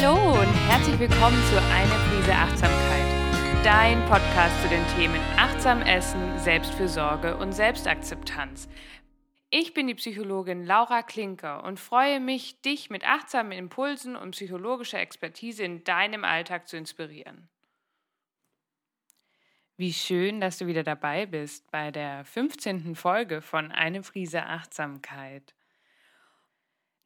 Hallo und herzlich willkommen zu Eine Prise Achtsamkeit, dein Podcast zu den Themen Achtsam Essen, Selbstfürsorge und Selbstakzeptanz. Ich bin die Psychologin Laura Klinker und freue mich, dich mit achtsamen Impulsen und psychologischer Expertise in deinem Alltag zu inspirieren. Wie schön, dass du wieder dabei bist bei der 15. Folge von Eine Prise Achtsamkeit.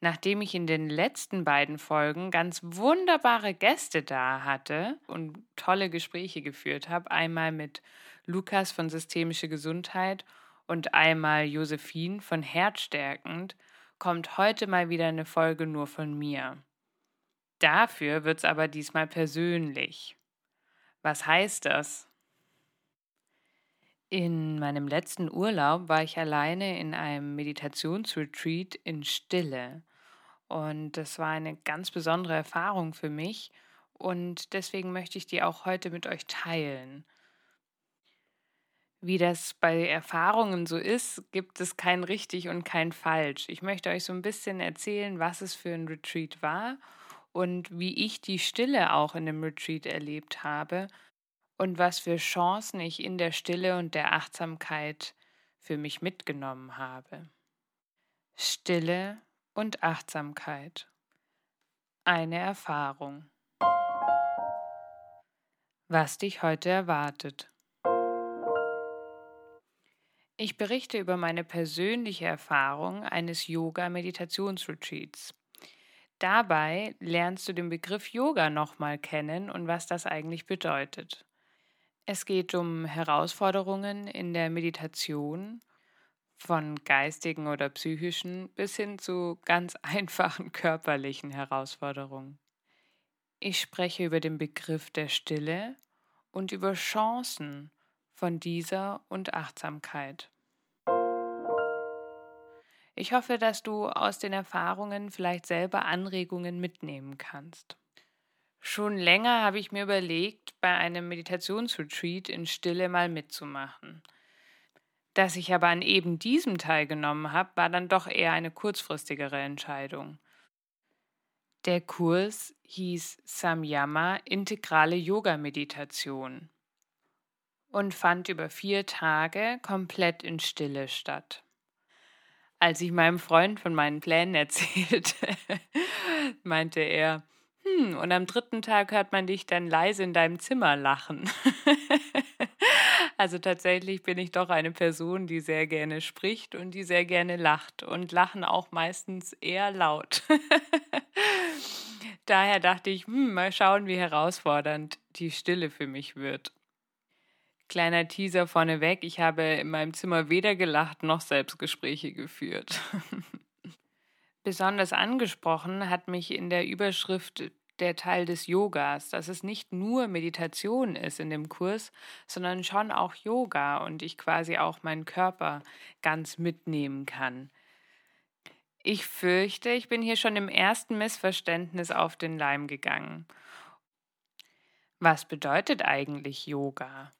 Nachdem ich in den letzten beiden Folgen ganz wunderbare Gäste da hatte und tolle Gespräche geführt habe, einmal mit Lukas von Systemische Gesundheit und einmal Josephine von Herzstärkend, kommt heute mal wieder eine Folge nur von mir. Dafür wird es aber diesmal persönlich. Was heißt das? In meinem letzten Urlaub war ich alleine in einem Meditationsretreat in Stille. Und das war eine ganz besondere Erfahrung für mich. Und deswegen möchte ich die auch heute mit euch teilen. Wie das bei Erfahrungen so ist, gibt es kein richtig und kein falsch. Ich möchte euch so ein bisschen erzählen, was es für ein Retreat war und wie ich die Stille auch in dem Retreat erlebt habe und was für Chancen ich in der Stille und der Achtsamkeit für mich mitgenommen habe. Stille und Achtsamkeit. Eine Erfahrung. Was dich heute erwartet. Ich berichte über meine persönliche Erfahrung eines Yoga-Meditationsretreats. Dabei lernst du den Begriff Yoga nochmal kennen und was das eigentlich bedeutet. Es geht um Herausforderungen in der Meditation von geistigen oder psychischen bis hin zu ganz einfachen körperlichen Herausforderungen. Ich spreche über den Begriff der Stille und über Chancen von dieser und Achtsamkeit. Ich hoffe, dass du aus den Erfahrungen vielleicht selber Anregungen mitnehmen kannst. Schon länger habe ich mir überlegt, bei einem Meditationsretreat in Stille mal mitzumachen. Dass ich aber an eben diesem teilgenommen habe, war dann doch eher eine kurzfristigere Entscheidung. Der Kurs hieß Samyama Integrale Yoga Meditation und fand über vier Tage komplett in Stille statt. Als ich meinem Freund von meinen Plänen erzählte, meinte er, hm, und am dritten Tag hört man dich dann leise in deinem Zimmer lachen. Also tatsächlich bin ich doch eine Person, die sehr gerne spricht und die sehr gerne lacht und lachen auch meistens eher laut. Daher dachte ich, hm, mal schauen, wie herausfordernd die Stille für mich wird. Kleiner Teaser vorneweg, ich habe in meinem Zimmer weder gelacht noch Selbstgespräche geführt. Besonders angesprochen hat mich in der Überschrift der Teil des Yogas, dass es nicht nur Meditation ist in dem Kurs, sondern schon auch Yoga und ich quasi auch meinen Körper ganz mitnehmen kann. Ich fürchte, ich bin hier schon im ersten Missverständnis auf den Leim gegangen. Was bedeutet eigentlich Yoga?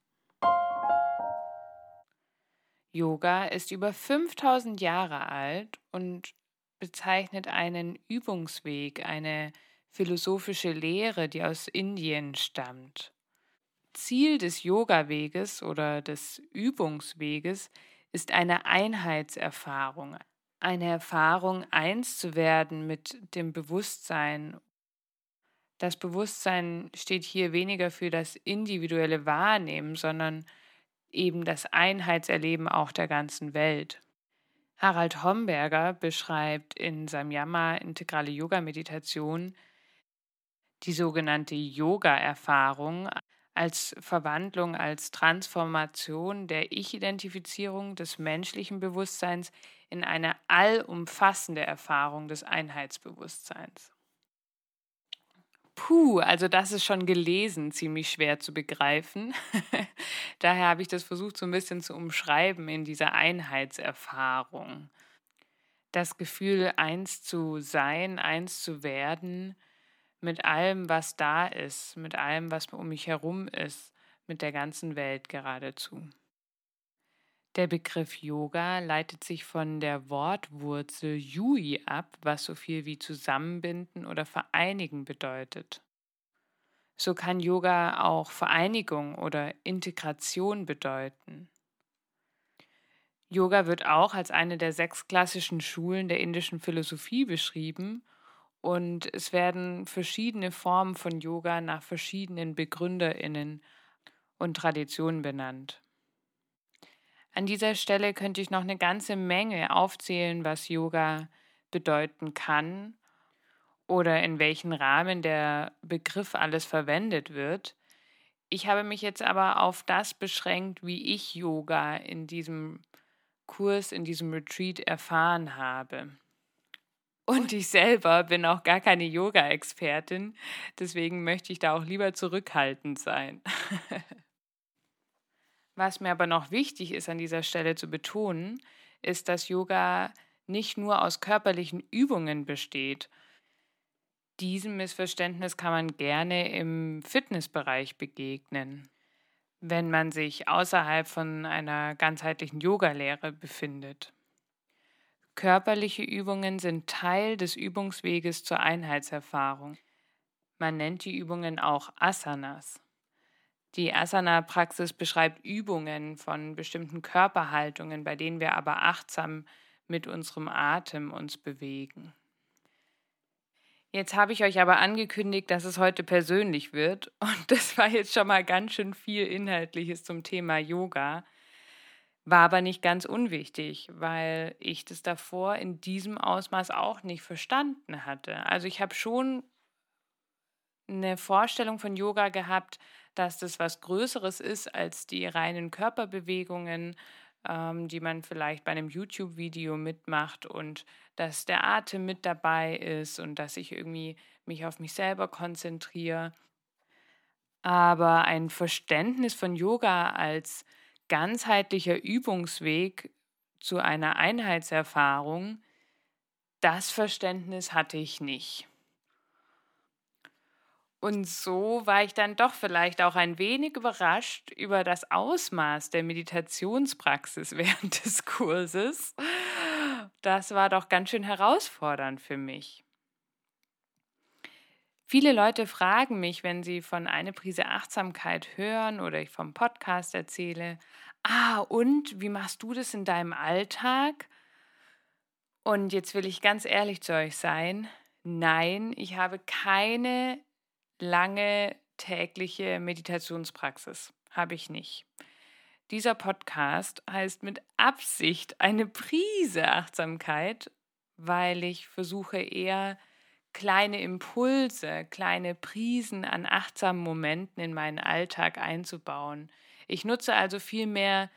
Yoga ist über 5000 Jahre alt und bezeichnet einen Übungsweg, eine philosophische Lehre, die aus Indien stammt. Ziel des Yoga-Weges oder des Übungsweges ist eine Einheitserfahrung, eine Erfahrung, eins zu werden mit dem Bewusstsein. Das Bewusstsein steht hier weniger für das individuelle Wahrnehmen, sondern eben das Einheitserleben auch der ganzen Welt. Harald Homberger beschreibt in Samyama Integrale Yoga Meditation die sogenannte Yoga-Erfahrung als Verwandlung, als Transformation der Ich-Identifizierung des menschlichen Bewusstseins in eine allumfassende Erfahrung des Einheitsbewusstseins. Puh, also das ist schon gelesen ziemlich schwer zu begreifen. Daher habe ich das versucht so ein bisschen zu umschreiben in dieser Einheitserfahrung. Das Gefühl, eins zu sein, eins zu werden, mit allem, was da ist, mit allem, was um mich herum ist, mit der ganzen Welt geradezu. Der Begriff Yoga leitet sich von der Wortwurzel Yui ab, was so viel wie zusammenbinden oder vereinigen bedeutet. So kann Yoga auch Vereinigung oder Integration bedeuten. Yoga wird auch als eine der sechs klassischen Schulen der indischen Philosophie beschrieben und es werden verschiedene Formen von Yoga nach verschiedenen Begründerinnen und Traditionen benannt. An dieser Stelle könnte ich noch eine ganze Menge aufzählen, was Yoga bedeuten kann oder in welchen Rahmen der Begriff alles verwendet wird. Ich habe mich jetzt aber auf das beschränkt, wie ich Yoga in diesem Kurs, in diesem Retreat erfahren habe. Und ich selber bin auch gar keine Yoga-Expertin, deswegen möchte ich da auch lieber zurückhaltend sein. Was mir aber noch wichtig ist an dieser Stelle zu betonen, ist, dass Yoga nicht nur aus körperlichen Übungen besteht. Diesem Missverständnis kann man gerne im Fitnessbereich begegnen, wenn man sich außerhalb von einer ganzheitlichen Yogalehre befindet. Körperliche Übungen sind Teil des Übungsweges zur Einheitserfahrung. Man nennt die Übungen auch Asanas. Die Asana-Praxis beschreibt Übungen von bestimmten Körperhaltungen, bei denen wir aber achtsam mit unserem Atem uns bewegen. Jetzt habe ich euch aber angekündigt, dass es heute persönlich wird und das war jetzt schon mal ganz schön viel Inhaltliches zum Thema Yoga. War aber nicht ganz unwichtig, weil ich das davor in diesem Ausmaß auch nicht verstanden hatte. Also ich habe schon eine Vorstellung von Yoga gehabt, dass das was Größeres ist als die reinen Körperbewegungen, ähm, die man vielleicht bei einem YouTube-Video mitmacht und dass der Atem mit dabei ist und dass ich irgendwie mich auf mich selber konzentriere. Aber ein Verständnis von Yoga als ganzheitlicher Übungsweg zu einer Einheitserfahrung, das Verständnis hatte ich nicht. Und so war ich dann doch vielleicht auch ein wenig überrascht über das Ausmaß der Meditationspraxis während des Kurses. Das war doch ganz schön herausfordernd für mich. Viele Leute fragen mich, wenn sie von einer Prise Achtsamkeit hören oder ich vom Podcast erzähle, ah, und wie machst du das in deinem Alltag? Und jetzt will ich ganz ehrlich zu euch sein. Nein, ich habe keine lange tägliche Meditationspraxis. Habe ich nicht. Dieser Podcast heißt mit Absicht eine Prise Achtsamkeit, weil ich versuche eher kleine Impulse, kleine Prisen an achtsamen Momenten in meinen Alltag einzubauen. Ich nutze also viel mehr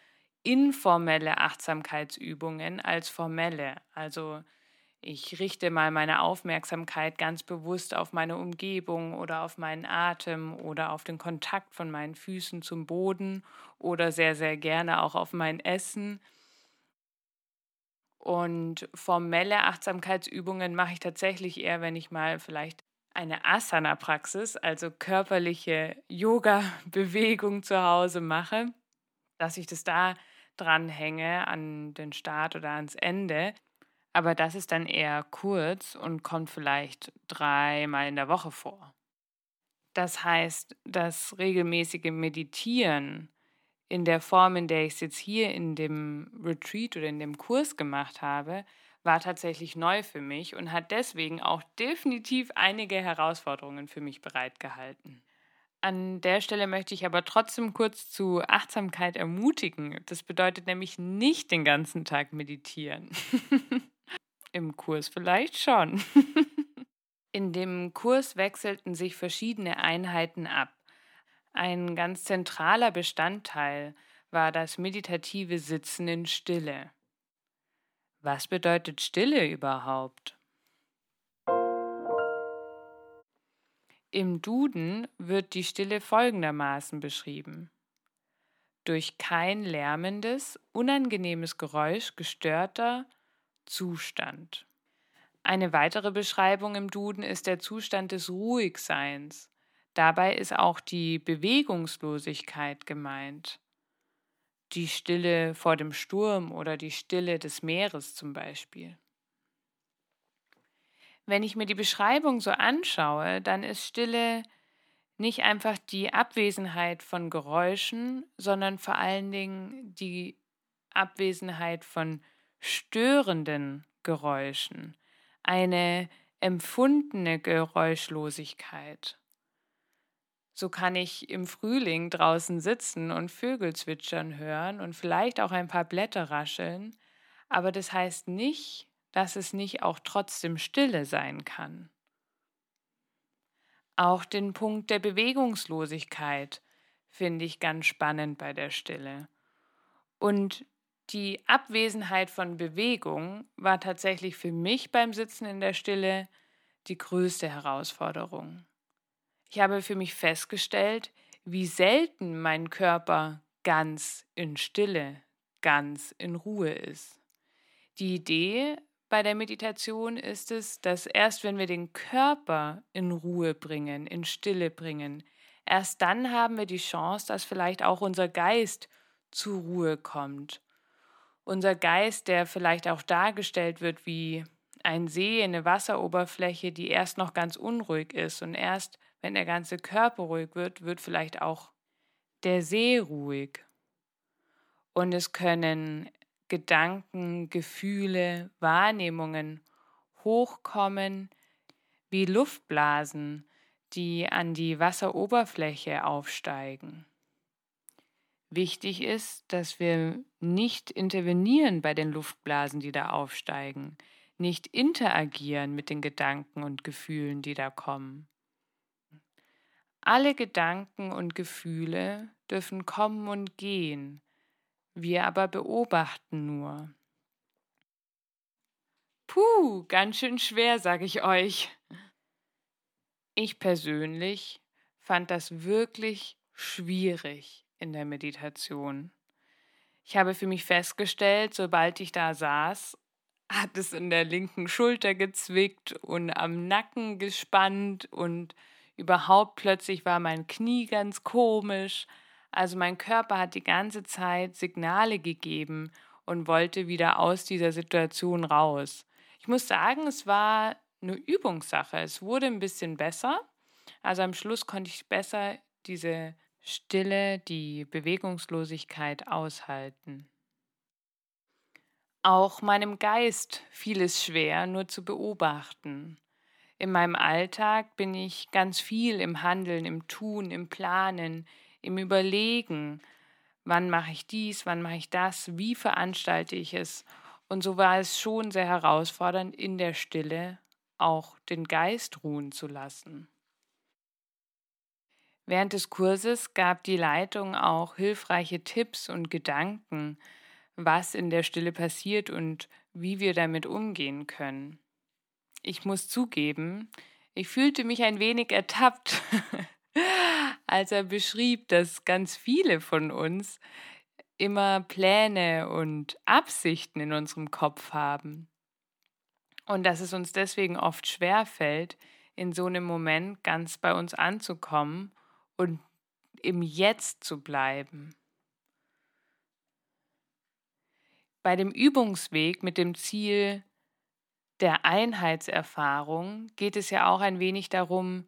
informelle Achtsamkeitsübungen als formelle. Also ich richte mal meine Aufmerksamkeit ganz bewusst auf meine Umgebung oder auf meinen Atem oder auf den Kontakt von meinen Füßen zum Boden oder sehr, sehr gerne auch auf mein Essen. Und formelle Achtsamkeitsübungen mache ich tatsächlich eher, wenn ich mal vielleicht eine Asana-Praxis, also körperliche Yoga-Bewegung zu Hause mache, dass ich das da dranhänge an den Start oder ans Ende. Aber das ist dann eher kurz und kommt vielleicht dreimal in der Woche vor. Das heißt, das regelmäßige Meditieren in der Form, in der ich es jetzt hier in dem Retreat oder in dem Kurs gemacht habe, war tatsächlich neu für mich und hat deswegen auch definitiv einige Herausforderungen für mich bereitgehalten. An der Stelle möchte ich aber trotzdem kurz zu Achtsamkeit ermutigen. Das bedeutet nämlich nicht den ganzen Tag meditieren. Im Kurs vielleicht schon. In dem Kurs wechselten sich verschiedene Einheiten ab. Ein ganz zentraler Bestandteil war das meditative Sitzen in Stille. Was bedeutet Stille überhaupt? Im Duden wird die Stille folgendermaßen beschrieben. Durch kein lärmendes, unangenehmes Geräusch gestörter, Zustand. Eine weitere Beschreibung im Duden ist der Zustand des Ruhigseins. Dabei ist auch die Bewegungslosigkeit gemeint. die Stille vor dem Sturm oder die Stille des Meeres zum Beispiel. Wenn ich mir die Beschreibung so anschaue, dann ist Stille nicht einfach die Abwesenheit von Geräuschen, sondern vor allen Dingen die Abwesenheit von störenden Geräuschen, eine empfundene Geräuschlosigkeit. So kann ich im Frühling draußen sitzen und Vögel zwitschern hören und vielleicht auch ein paar Blätter rascheln, aber das heißt nicht, dass es nicht auch trotzdem Stille sein kann. Auch den Punkt der Bewegungslosigkeit finde ich ganz spannend bei der Stille. Und die Abwesenheit von Bewegung war tatsächlich für mich beim Sitzen in der Stille die größte Herausforderung. Ich habe für mich festgestellt, wie selten mein Körper ganz in Stille, ganz in Ruhe ist. Die Idee bei der Meditation ist es, dass erst wenn wir den Körper in Ruhe bringen, in Stille bringen, erst dann haben wir die Chance, dass vielleicht auch unser Geist zur Ruhe kommt. Unser Geist, der vielleicht auch dargestellt wird wie ein See, eine Wasseroberfläche, die erst noch ganz unruhig ist und erst wenn der ganze Körper ruhig wird, wird vielleicht auch der See ruhig. Und es können Gedanken, Gefühle, Wahrnehmungen hochkommen wie Luftblasen, die an die Wasseroberfläche aufsteigen. Wichtig ist, dass wir nicht intervenieren bei den Luftblasen, die da aufsteigen, nicht interagieren mit den Gedanken und Gefühlen, die da kommen. Alle Gedanken und Gefühle dürfen kommen und gehen, wir aber beobachten nur. Puh, ganz schön schwer, sage ich euch. Ich persönlich fand das wirklich schwierig in der Meditation. Ich habe für mich festgestellt, sobald ich da saß, hat es in der linken Schulter gezwickt und am Nacken gespannt und Überhaupt plötzlich war mein Knie ganz komisch. Also mein Körper hat die ganze Zeit Signale gegeben und wollte wieder aus dieser Situation raus. Ich muss sagen, es war eine Übungssache. Es wurde ein bisschen besser. Also am Schluss konnte ich besser diese Stille, die Bewegungslosigkeit aushalten. Auch meinem Geist fiel es schwer, nur zu beobachten. In meinem Alltag bin ich ganz viel im Handeln, im Tun, im Planen, im Überlegen, wann mache ich dies, wann mache ich das, wie veranstalte ich es. Und so war es schon sehr herausfordernd, in der Stille auch den Geist ruhen zu lassen. Während des Kurses gab die Leitung auch hilfreiche Tipps und Gedanken, was in der Stille passiert und wie wir damit umgehen können ich muss zugeben, ich fühlte mich ein wenig ertappt, als er beschrieb, dass ganz viele von uns immer Pläne und Absichten in unserem Kopf haben. Und dass es uns deswegen oft schwer fällt, in so einem Moment ganz bei uns anzukommen und im Jetzt zu bleiben. Bei dem Übungsweg mit dem Ziel, der Einheitserfahrung geht es ja auch ein wenig darum,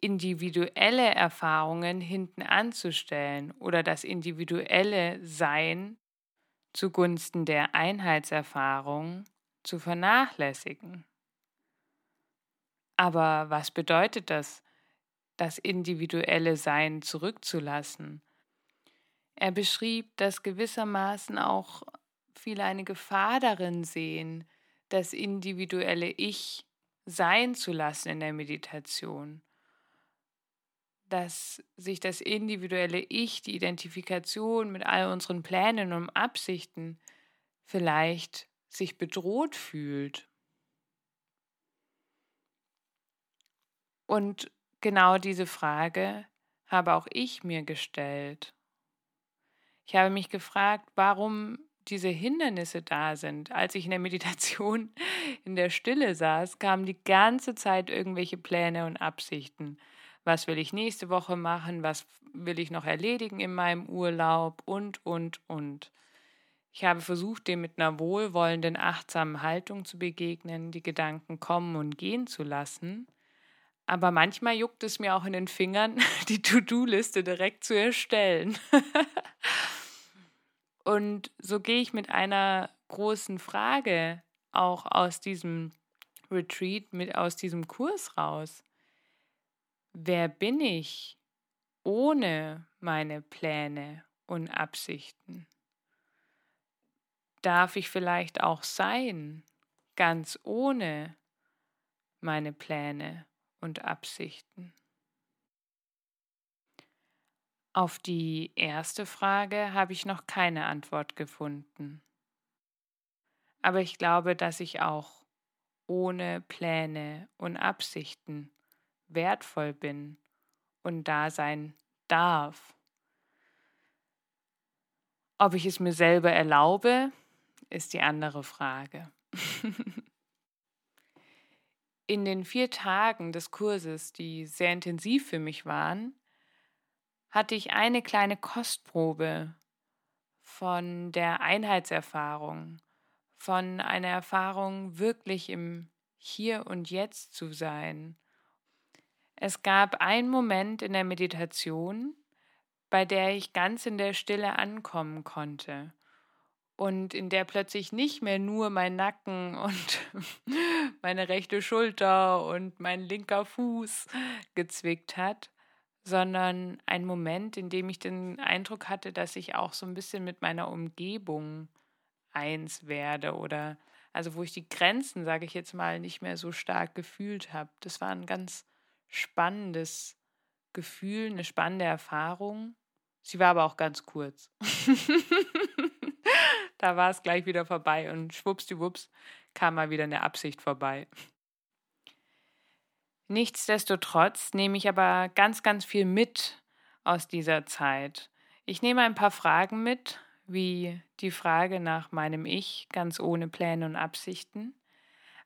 individuelle Erfahrungen hinten anzustellen oder das individuelle Sein zugunsten der Einheitserfahrung zu vernachlässigen. Aber was bedeutet das, das individuelle Sein zurückzulassen? Er beschrieb, dass gewissermaßen auch viele eine Gefahr darin sehen, das individuelle Ich sein zu lassen in der Meditation. Dass sich das individuelle Ich, die Identifikation mit all unseren Plänen und Absichten vielleicht sich bedroht fühlt. Und genau diese Frage habe auch ich mir gestellt. Ich habe mich gefragt, warum diese Hindernisse da sind. Als ich in der Meditation in der Stille saß, kamen die ganze Zeit irgendwelche Pläne und Absichten. was will ich nächste Woche machen, was will ich noch erledigen in meinem Urlaub und, und, und. Ich habe versucht, dem mit einer wohlwollenden, achtsamen Haltung zu begegnen, die Gedanken kommen und gehen zu lassen. Aber manchmal juckt es mir auch in den Fingern, die To-Do-Liste direkt zu erstellen. und so gehe ich mit einer großen Frage auch aus diesem Retreat, mit aus diesem Kurs raus. Wer bin ich ohne meine Pläne und Absichten? Darf ich vielleicht auch sein, ganz ohne meine Pläne und Absichten? Auf die erste Frage habe ich noch keine Antwort gefunden. Aber ich glaube, dass ich auch ohne Pläne und Absichten wertvoll bin und da sein darf. Ob ich es mir selber erlaube, ist die andere Frage. In den vier Tagen des Kurses, die sehr intensiv für mich waren, hatte ich eine kleine Kostprobe von der Einheitserfahrung, von einer Erfahrung wirklich im Hier und Jetzt zu sein. Es gab einen Moment in der Meditation, bei der ich ganz in der Stille ankommen konnte und in der plötzlich nicht mehr nur mein Nacken und meine rechte Schulter und mein linker Fuß gezwickt hat, sondern ein Moment, in dem ich den Eindruck hatte, dass ich auch so ein bisschen mit meiner Umgebung eins werde oder also wo ich die Grenzen, sage ich jetzt mal, nicht mehr so stark gefühlt habe. Das war ein ganz spannendes Gefühl, eine spannende Erfahrung. Sie war aber auch ganz kurz. da war es gleich wieder vorbei und schwuppsdiwupps kam mal wieder eine Absicht vorbei. Nichtsdestotrotz nehme ich aber ganz, ganz viel mit aus dieser Zeit. Ich nehme ein paar Fragen mit, wie die Frage nach meinem Ich, ganz ohne Pläne und Absichten.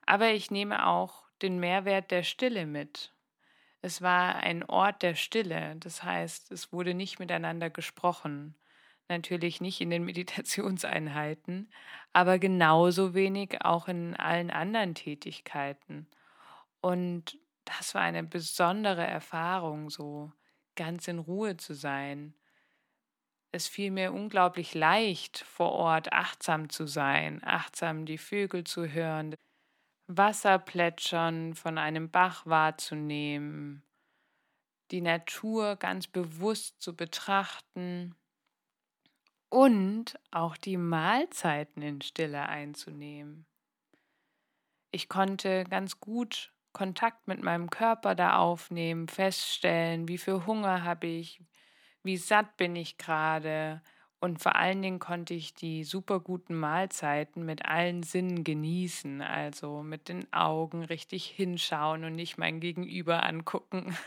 Aber ich nehme auch den Mehrwert der Stille mit. Es war ein Ort der Stille, das heißt, es wurde nicht miteinander gesprochen. Natürlich nicht in den Meditationseinheiten, aber genauso wenig auch in allen anderen Tätigkeiten. Und das war eine besondere Erfahrung, so ganz in Ruhe zu sein. Es fiel mir unglaublich leicht, vor Ort achtsam zu sein, achtsam die Vögel zu hören, Wasserplätschern von einem Bach wahrzunehmen, die Natur ganz bewusst zu betrachten und auch die Mahlzeiten in Stille einzunehmen. Ich konnte ganz gut Kontakt mit meinem Körper da aufnehmen, feststellen, wie viel Hunger habe ich, wie satt bin ich gerade. Und vor allen Dingen konnte ich die super guten Mahlzeiten mit allen Sinnen genießen, also mit den Augen richtig hinschauen und nicht mein Gegenüber angucken.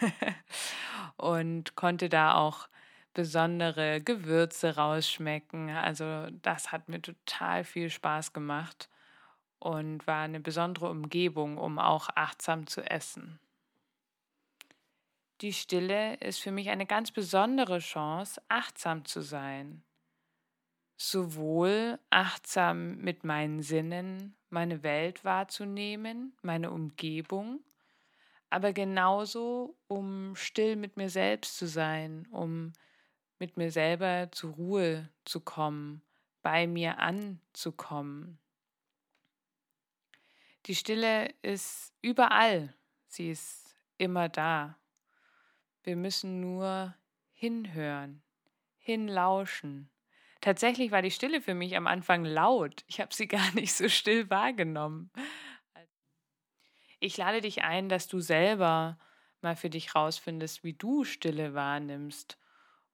und konnte da auch besondere Gewürze rausschmecken. Also das hat mir total viel Spaß gemacht und war eine besondere Umgebung, um auch achtsam zu essen. Die Stille ist für mich eine ganz besondere Chance, achtsam zu sein. Sowohl achtsam mit meinen Sinnen, meine Welt wahrzunehmen, meine Umgebung, aber genauso, um still mit mir selbst zu sein, um mit mir selber zur Ruhe zu kommen, bei mir anzukommen. Die Stille ist überall, sie ist immer da. Wir müssen nur hinhören, hinlauschen. Tatsächlich war die Stille für mich am Anfang laut. Ich habe sie gar nicht so still wahrgenommen. Ich lade dich ein, dass du selber mal für dich rausfindest, wie du Stille wahrnimmst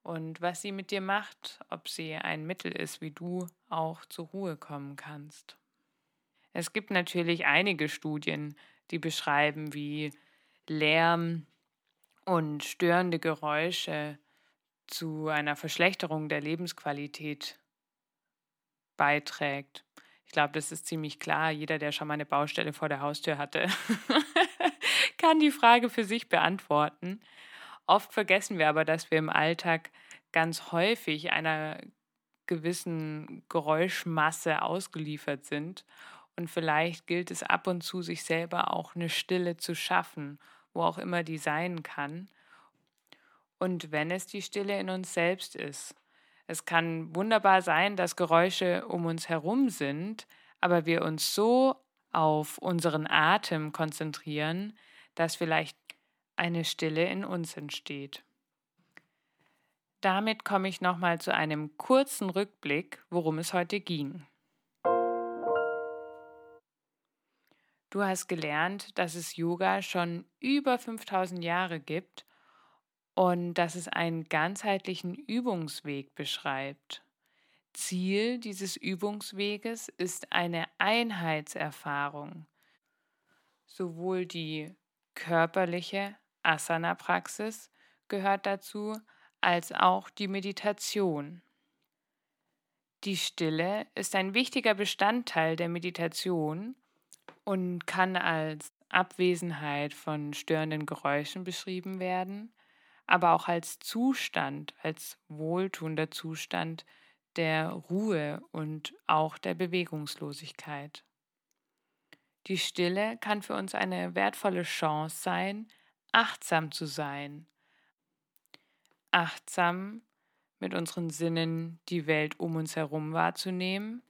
und was sie mit dir macht, ob sie ein Mittel ist, wie du auch zur Ruhe kommen kannst. Es gibt natürlich einige Studien, die beschreiben, wie Lärm und störende Geräusche zu einer Verschlechterung der Lebensqualität beiträgt. Ich glaube, das ist ziemlich klar. Jeder, der schon mal eine Baustelle vor der Haustür hatte, kann die Frage für sich beantworten. Oft vergessen wir aber, dass wir im Alltag ganz häufig einer gewissen Geräuschmasse ausgeliefert sind. Und vielleicht gilt es ab und zu, sich selber auch eine Stille zu schaffen, wo auch immer die sein kann. Und wenn es die Stille in uns selbst ist. Es kann wunderbar sein, dass Geräusche um uns herum sind, aber wir uns so auf unseren Atem konzentrieren, dass vielleicht eine Stille in uns entsteht. Damit komme ich nochmal zu einem kurzen Rückblick, worum es heute ging. Du hast gelernt, dass es Yoga schon über 5000 Jahre gibt und dass es einen ganzheitlichen Übungsweg beschreibt. Ziel dieses Übungsweges ist eine Einheitserfahrung. Sowohl die körperliche Asana-Praxis gehört dazu, als auch die Meditation. Die Stille ist ein wichtiger Bestandteil der Meditation und kann als Abwesenheit von störenden Geräuschen beschrieben werden, aber auch als Zustand, als wohltuender Zustand der Ruhe und auch der Bewegungslosigkeit. Die Stille kann für uns eine wertvolle Chance sein, achtsam zu sein, achtsam mit unseren Sinnen die Welt um uns herum wahrzunehmen,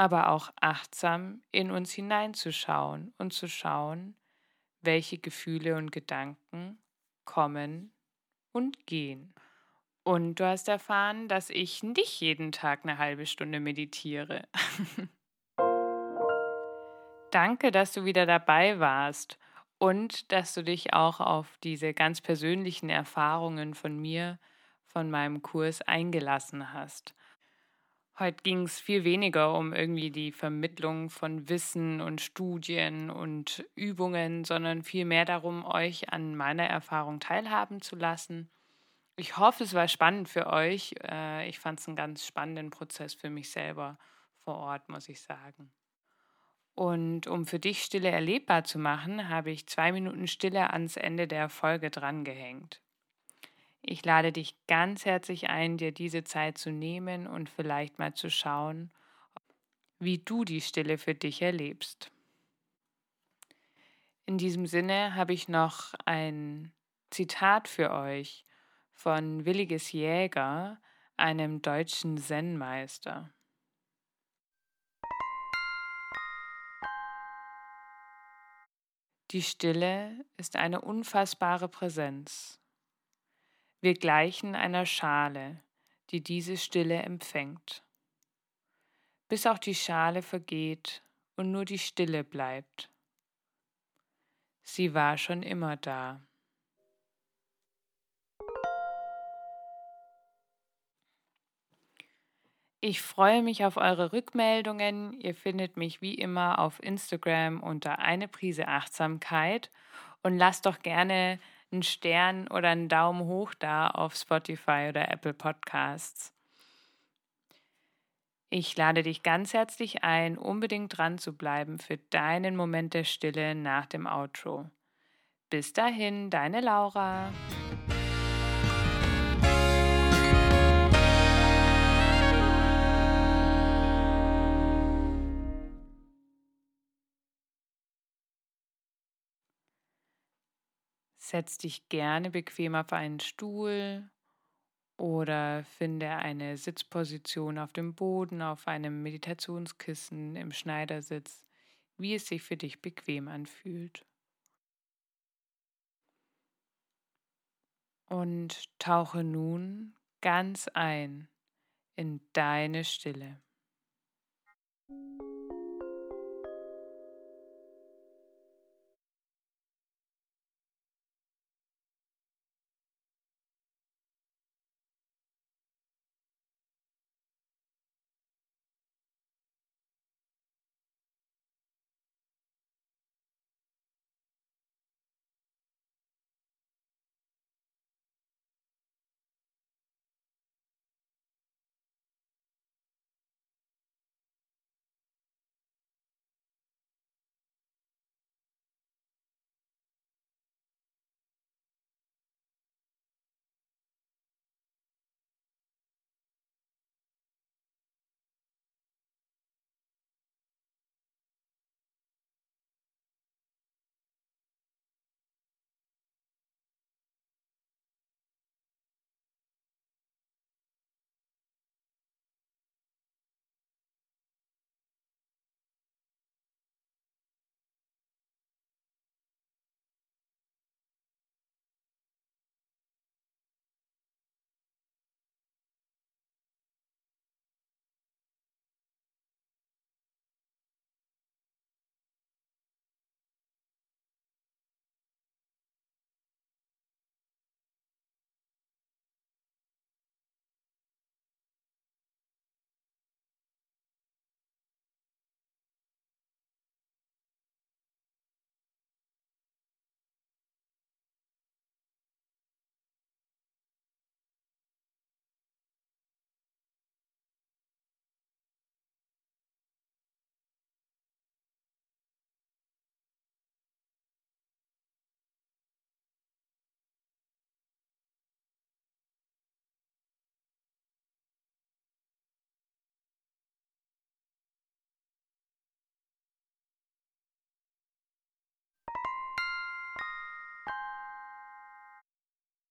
aber auch achtsam in uns hineinzuschauen und zu schauen, welche Gefühle und Gedanken kommen und gehen. Und du hast erfahren, dass ich nicht jeden Tag eine halbe Stunde meditiere. Danke, dass du wieder dabei warst und dass du dich auch auf diese ganz persönlichen Erfahrungen von mir, von meinem Kurs eingelassen hast. Heute ging es viel weniger um irgendwie die Vermittlung von Wissen und Studien und Übungen, sondern vielmehr darum, euch an meiner Erfahrung teilhaben zu lassen. Ich hoffe, es war spannend für euch. Äh, ich fand es einen ganz spannenden Prozess für mich selber vor Ort, muss ich sagen. Und um für dich Stille erlebbar zu machen, habe ich zwei Minuten Stille ans Ende der Folge drangehängt. Ich lade dich ganz herzlich ein, dir diese Zeit zu nehmen und vielleicht mal zu schauen, wie du die Stille für dich erlebst. In diesem Sinne habe ich noch ein Zitat für euch von Williges Jäger, einem deutschen Zen-Meister. Die Stille ist eine unfassbare Präsenz. Wir gleichen einer Schale, die diese Stille empfängt. Bis auch die Schale vergeht und nur die Stille bleibt. Sie war schon immer da. Ich freue mich auf eure Rückmeldungen. Ihr findet mich wie immer auf Instagram unter eine Prise Achtsamkeit und lasst doch gerne einen Stern oder einen Daumen hoch da auf Spotify oder Apple Podcasts. Ich lade dich ganz herzlich ein, unbedingt dran zu bleiben für deinen Moment der Stille nach dem Outro. Bis dahin, deine Laura. Setz dich gerne bequem auf einen Stuhl oder finde eine Sitzposition auf dem Boden, auf einem Meditationskissen, im Schneidersitz, wie es sich für dich bequem anfühlt. Und tauche nun ganz ein in deine Stille.